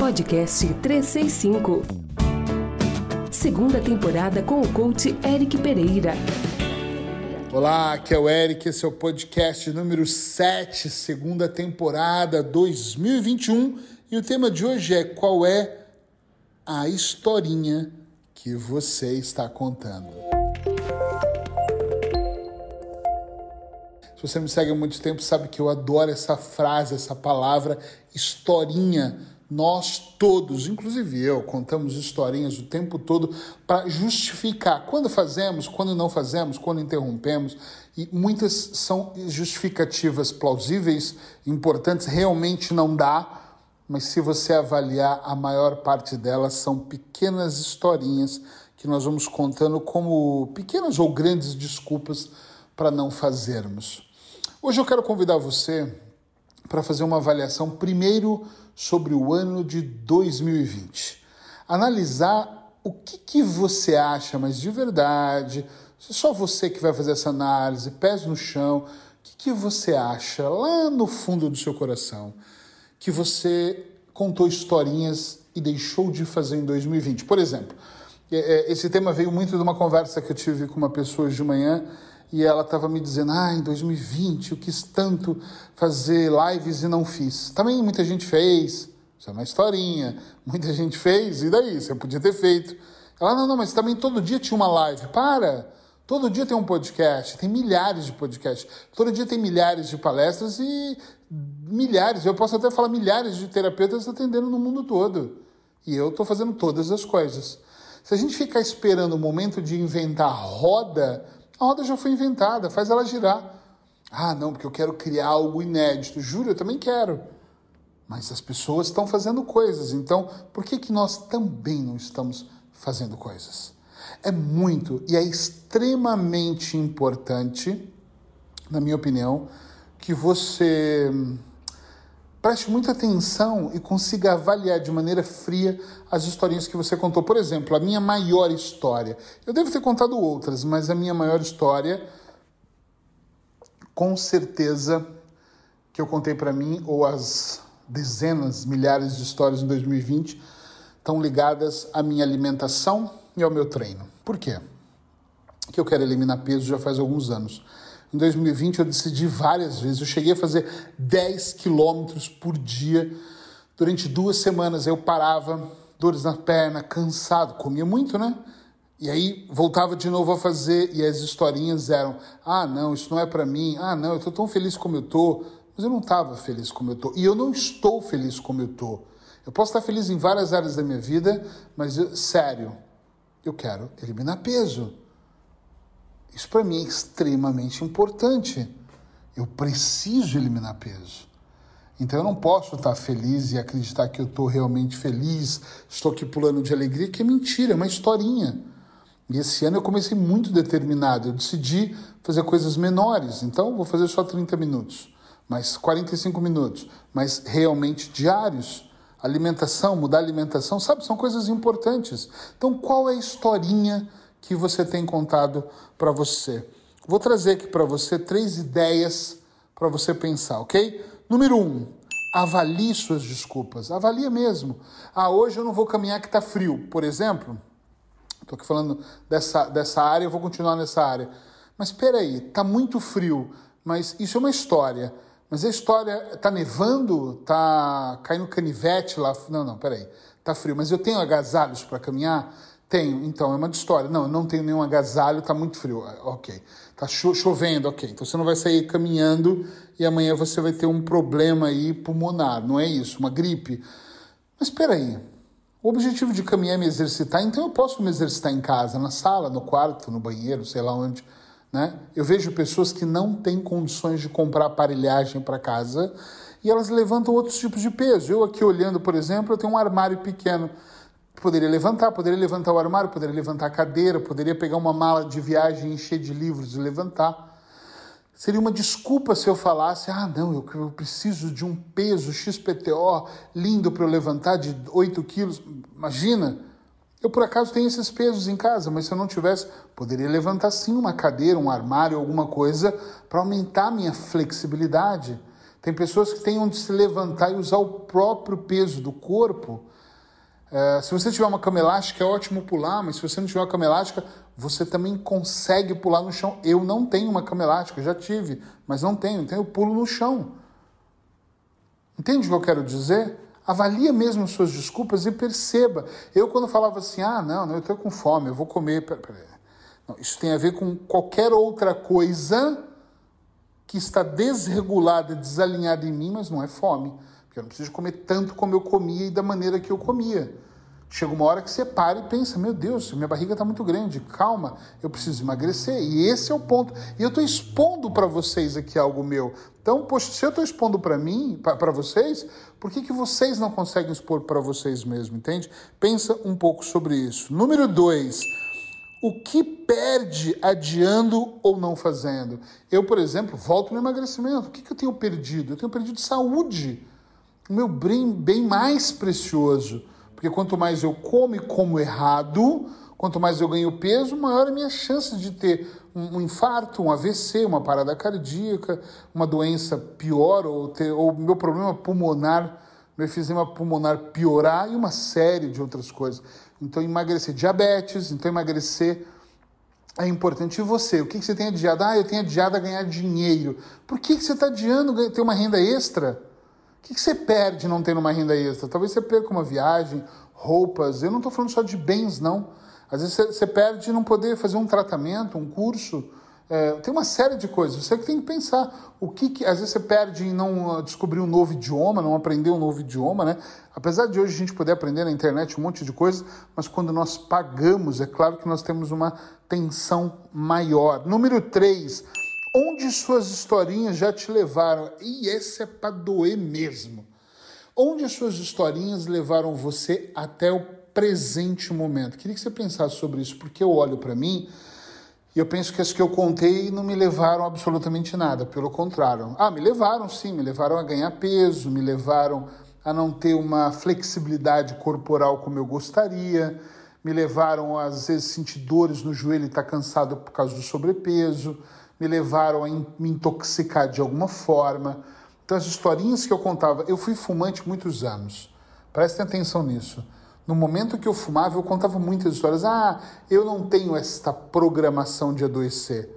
Podcast 365. Segunda temporada com o coach Eric Pereira. Olá, aqui é o Eric, esse é o podcast número 7, segunda temporada 2021. E o tema de hoje é qual é a historinha que você está contando. Se você me segue há muito tempo, sabe que eu adoro essa frase, essa palavra, historinha. Nós todos, inclusive eu, contamos historinhas o tempo todo para justificar quando fazemos, quando não fazemos, quando interrompemos. E muitas são justificativas plausíveis, importantes, realmente não dá, mas se você avaliar, a maior parte delas são pequenas historinhas que nós vamos contando como pequenas ou grandes desculpas para não fazermos. Hoje eu quero convidar você para fazer uma avaliação primeiro sobre o ano de 2020. Analisar o que, que você acha, mas de verdade, só você que vai fazer essa análise, pés no chão, o que, que você acha lá no fundo do seu coração que você contou historinhas e deixou de fazer em 2020? Por exemplo, é, é, esse tema veio muito de uma conversa que eu tive com uma pessoa hoje de manhã e ela estava me dizendo: ah, em 2020 eu quis tanto fazer lives e não fiz. Também muita gente fez, isso é uma historinha. Muita gente fez, e daí? Você podia ter feito. Ela: não, não, mas também todo dia tinha uma live. Para! Todo dia tem um podcast, tem milhares de podcasts. Todo dia tem milhares de palestras e milhares, eu posso até falar milhares de terapeutas atendendo no mundo todo. E eu estou fazendo todas as coisas. Se a gente ficar esperando o momento de inventar roda, a roda já foi inventada, faz ela girar. Ah, não, porque eu quero criar algo inédito. Juro, eu também quero. Mas as pessoas estão fazendo coisas, então por que, que nós também não estamos fazendo coisas? É muito e é extremamente importante, na minha opinião, que você preste muita atenção e consiga avaliar de maneira fria as historinhas que você contou. Por exemplo, a minha maior história. Eu devo ter contado outras, mas a minha maior história, com certeza, que eu contei para mim, ou as dezenas, milhares de histórias em 2020, estão ligadas à minha alimentação e ao meu treino. Por quê? Que eu quero eliminar peso já faz alguns anos. Em 2020 eu decidi várias vezes, eu cheguei a fazer 10 quilômetros por dia. Durante duas semanas eu parava, dores na perna, cansado, comia muito, né? E aí voltava de novo a fazer e as historinhas eram: "Ah, não, isso não é para mim. Ah, não, eu tô tão feliz como eu tô". Mas eu não estava feliz como eu tô. E eu não estou feliz como eu tô. Eu posso estar feliz em várias áreas da minha vida, mas eu, sério, eu quero eliminar peso. Isso para mim é extremamente importante. Eu preciso eliminar peso. Então eu não posso estar feliz e acreditar que eu estou realmente feliz, estou aqui pulando de alegria, que é mentira, é uma historinha. E esse ano eu comecei muito determinado, eu decidi fazer coisas menores, então vou fazer só 30 minutos, mas 45 minutos, mas realmente diários. Alimentação, mudar a alimentação, sabe, são coisas importantes. Então qual é a historinha que você tem contado para você. Vou trazer aqui para você três ideias para você pensar, ok? Número um, avalie suas desculpas. Avalie mesmo. Ah, hoje eu não vou caminhar que está frio, por exemplo. Estou aqui falando dessa, dessa área, eu vou continuar nessa área. Mas espera aí, está muito frio, mas isso é uma história. Mas a história está nevando, está caindo canivete lá. Não, não, peraí. Está frio, mas eu tenho agasalhos para caminhar? Tenho, então, é uma história. Não, não tenho nenhum agasalho, está muito frio. Ah, ok. Está cho chovendo, ok. Então você não vai sair caminhando e amanhã você vai ter um problema aí pulmonar, não é isso? Uma gripe. Mas espera aí. O objetivo de caminhar é me exercitar, então eu posso me exercitar em casa, na sala, no quarto, no banheiro, sei lá onde. Né? Eu vejo pessoas que não têm condições de comprar aparelhagem para casa e elas levantam outros tipos de peso. Eu aqui olhando, por exemplo, eu tenho um armário pequeno. Poderia levantar, poderia levantar o armário, poderia levantar a cadeira, poderia pegar uma mala de viagem, encher de livros e levantar. Seria uma desculpa se eu falasse: ah, não, eu, eu preciso de um peso XPTO lindo para eu levantar de 8 quilos. Imagina, eu por acaso tenho esses pesos em casa, mas se eu não tivesse, poderia levantar sim uma cadeira, um armário, alguma coisa para aumentar a minha flexibilidade. Tem pessoas que têm onde se levantar e usar o próprio peso do corpo. É, se você tiver uma cama elástica, é ótimo pular, mas se você não tiver uma cama elástica, você também consegue pular no chão. Eu não tenho uma cama elástica, já tive, mas não tenho, então eu pulo no chão. Entende o que eu quero dizer? Avalia mesmo suas desculpas e perceba. Eu, quando falava assim, ah, não, não eu estou com fome, eu vou comer. Não, isso tem a ver com qualquer outra coisa que está desregulada, desalinhada em mim, mas não é fome. Porque eu não preciso comer tanto como eu comia e da maneira que eu comia. Chega uma hora que você para e pensa: meu Deus, minha barriga está muito grande, calma, eu preciso emagrecer. E esse é o ponto. E eu estou expondo para vocês aqui algo meu. Então, poxa, se eu estou expondo para mim, para vocês, por que, que vocês não conseguem expor para vocês mesmo, entende? Pensa um pouco sobre isso. Número dois o que perde adiando ou não fazendo? Eu, por exemplo, volto no emagrecimento. O que, que eu tenho perdido? Eu tenho perdido saúde, o meu bem, bem mais precioso. Porque quanto mais eu como e como errado, quanto mais eu ganho peso, maior é a minha chance de ter um, infarto, um AVC, uma parada cardíaca, uma doença pior, ou ter ou meu problema pulmonar, meu efizema pulmonar piorar e uma série de outras coisas. Então, emagrecer diabetes, então emagrecer é importante. E você? O que, você tem adiado? Ah, eu tenho adiado a ganhar dinheiro. Por que, que você está adiando ter uma renda extra? O que, que você perde não tendo uma renda extra? Talvez você perca uma viagem, roupas. Eu não estou falando só de bens, não. Às vezes você perde não poder fazer um tratamento, um curso, é, tem uma série de coisas. Você tem que pensar o que, que, às vezes você perde em não ah, descobrir um novo idioma, não aprender um novo idioma, né? Apesar de hoje a gente poder aprender na internet um monte de coisas, mas quando nós pagamos, é claro que nós temos uma tensão maior. Número 3, onde suas historinhas já te levaram? E esse é para doer mesmo. Onde as suas historinhas levaram você até o presente momento? Queria que você pensasse sobre isso, porque eu olho para mim e eu penso que as que eu contei não me levaram absolutamente nada, pelo contrário. Ah, me levaram sim, me levaram a ganhar peso, me levaram a não ter uma flexibilidade corporal como eu gostaria, me levaram a, às vezes sentir dores no joelho e estar tá cansado por causa do sobrepeso, me levaram a me intoxicar de alguma forma. Então as historinhas que eu contava, eu fui fumante muitos anos. Prestem atenção nisso. No momento que eu fumava, eu contava muitas histórias. Ah, eu não tenho esta programação de adoecer.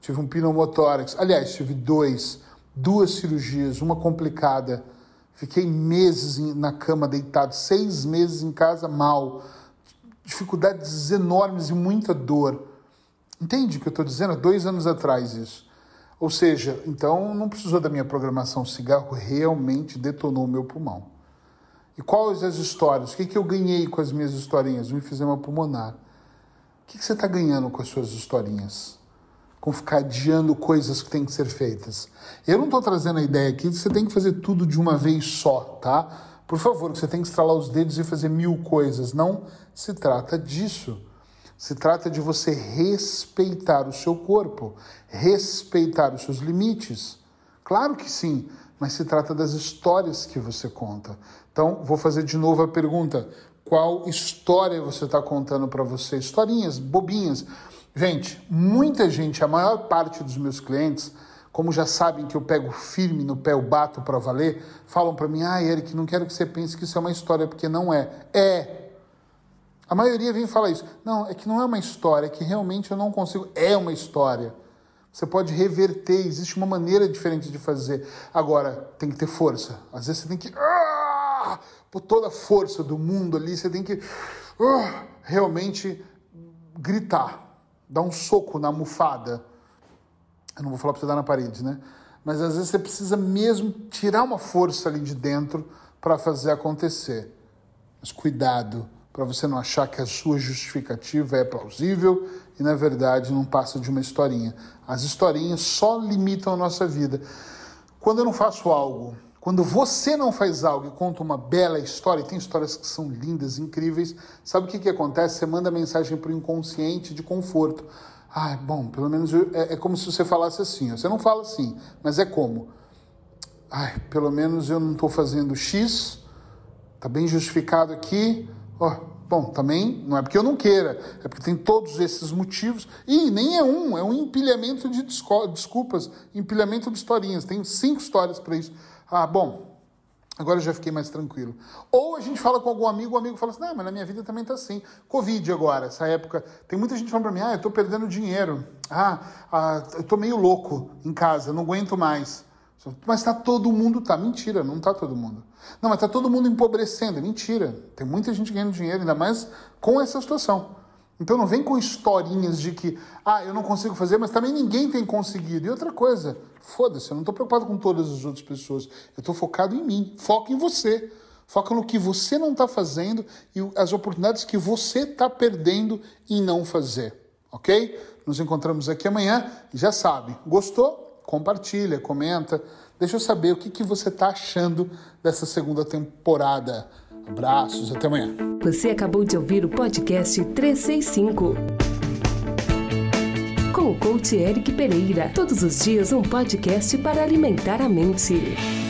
tive um pneumotórax. Aliás, tive dois, duas cirurgias, uma complicada. Fiquei meses na cama deitado, seis meses em casa mal. Dificuldades enormes e muita dor. Entende o que eu estou dizendo? Há dois anos atrás isso. Ou seja, então não precisou da minha programação. O cigarro realmente detonou o meu pulmão. E quais as histórias? O que, que eu ganhei com as minhas historinhas? Um enfisema pulmonar. O que, que você está ganhando com as suas historinhas? Com ficar adiando coisas que têm que ser feitas. Eu não estou trazendo a ideia aqui de que você tem que fazer tudo de uma vez só, tá? Por favor, que você tem que estralar os dedos e fazer mil coisas. Não se trata disso. Se trata de você respeitar o seu corpo, respeitar os seus limites. Claro que sim, mas se trata das histórias que você conta. Então, vou fazer de novo a pergunta: qual história você está contando para você? Historinhas bobinhas. Gente, muita gente, a maior parte dos meus clientes, como já sabem que eu pego firme no pé, eu bato para valer, falam para mim: ah, Eric, não quero que você pense que isso é uma história, porque não é. É. A maioria vem falar isso. Não, é que não é uma história, é que realmente eu não consigo. É uma história. Você pode reverter, existe uma maneira diferente de fazer. Agora, tem que ter força. Às vezes você tem que. Ah, por toda a força do mundo ali, você tem que ah, realmente gritar, dar um soco na almofada. Eu não vou falar para você dar na parede, né? Mas às vezes você precisa mesmo tirar uma força ali de dentro para fazer acontecer. Mas cuidado para você não achar que a sua justificativa é plausível e na verdade não passa de uma historinha. As historinhas só limitam a nossa vida. Quando eu não faço algo, quando você não faz algo e conta uma bela história, e tem histórias que são lindas, incríveis, sabe o que, que acontece? Você manda mensagem para o inconsciente de conforto. Ah, bom, pelo menos eu, é, é, como se você falasse assim. Você não fala assim, mas é como. Ai, pelo menos eu não estou fazendo X, tá bem justificado aqui. Oh, Bom, também não é porque eu não queira, é porque tem todos esses motivos. E nem é um, é um empilhamento de desculpas, empilhamento de historinhas. Tem cinco histórias para isso. Ah, bom, agora eu já fiquei mais tranquilo. Ou a gente fala com algum amigo, o amigo fala assim: não, mas na minha vida também tá assim. Covid agora, essa época. Tem muita gente falando para mim: ah, eu tô perdendo dinheiro. Ah, ah eu tô meio louco em casa, não aguento mais. Mas está todo mundo, tá? Mentira, não está todo mundo. Não, mas está todo mundo empobrecendo. Mentira. Tem muita gente ganhando dinheiro, ainda mais com essa situação. Então não vem com historinhas de que, ah, eu não consigo fazer, mas também ninguém tem conseguido. E outra coisa, foda-se, eu não estou preocupado com todas as outras pessoas. Eu estou focado em mim. Foca em você. Foca no que você não está fazendo e as oportunidades que você está perdendo em não fazer. Ok? Nos encontramos aqui amanhã. Já sabe, gostou? Compartilha, comenta, deixa eu saber o que, que você está achando dessa segunda temporada. Abraços, até amanhã. Você acabou de ouvir o podcast 365 com o coach Eric Pereira. Todos os dias um podcast para alimentar a mente.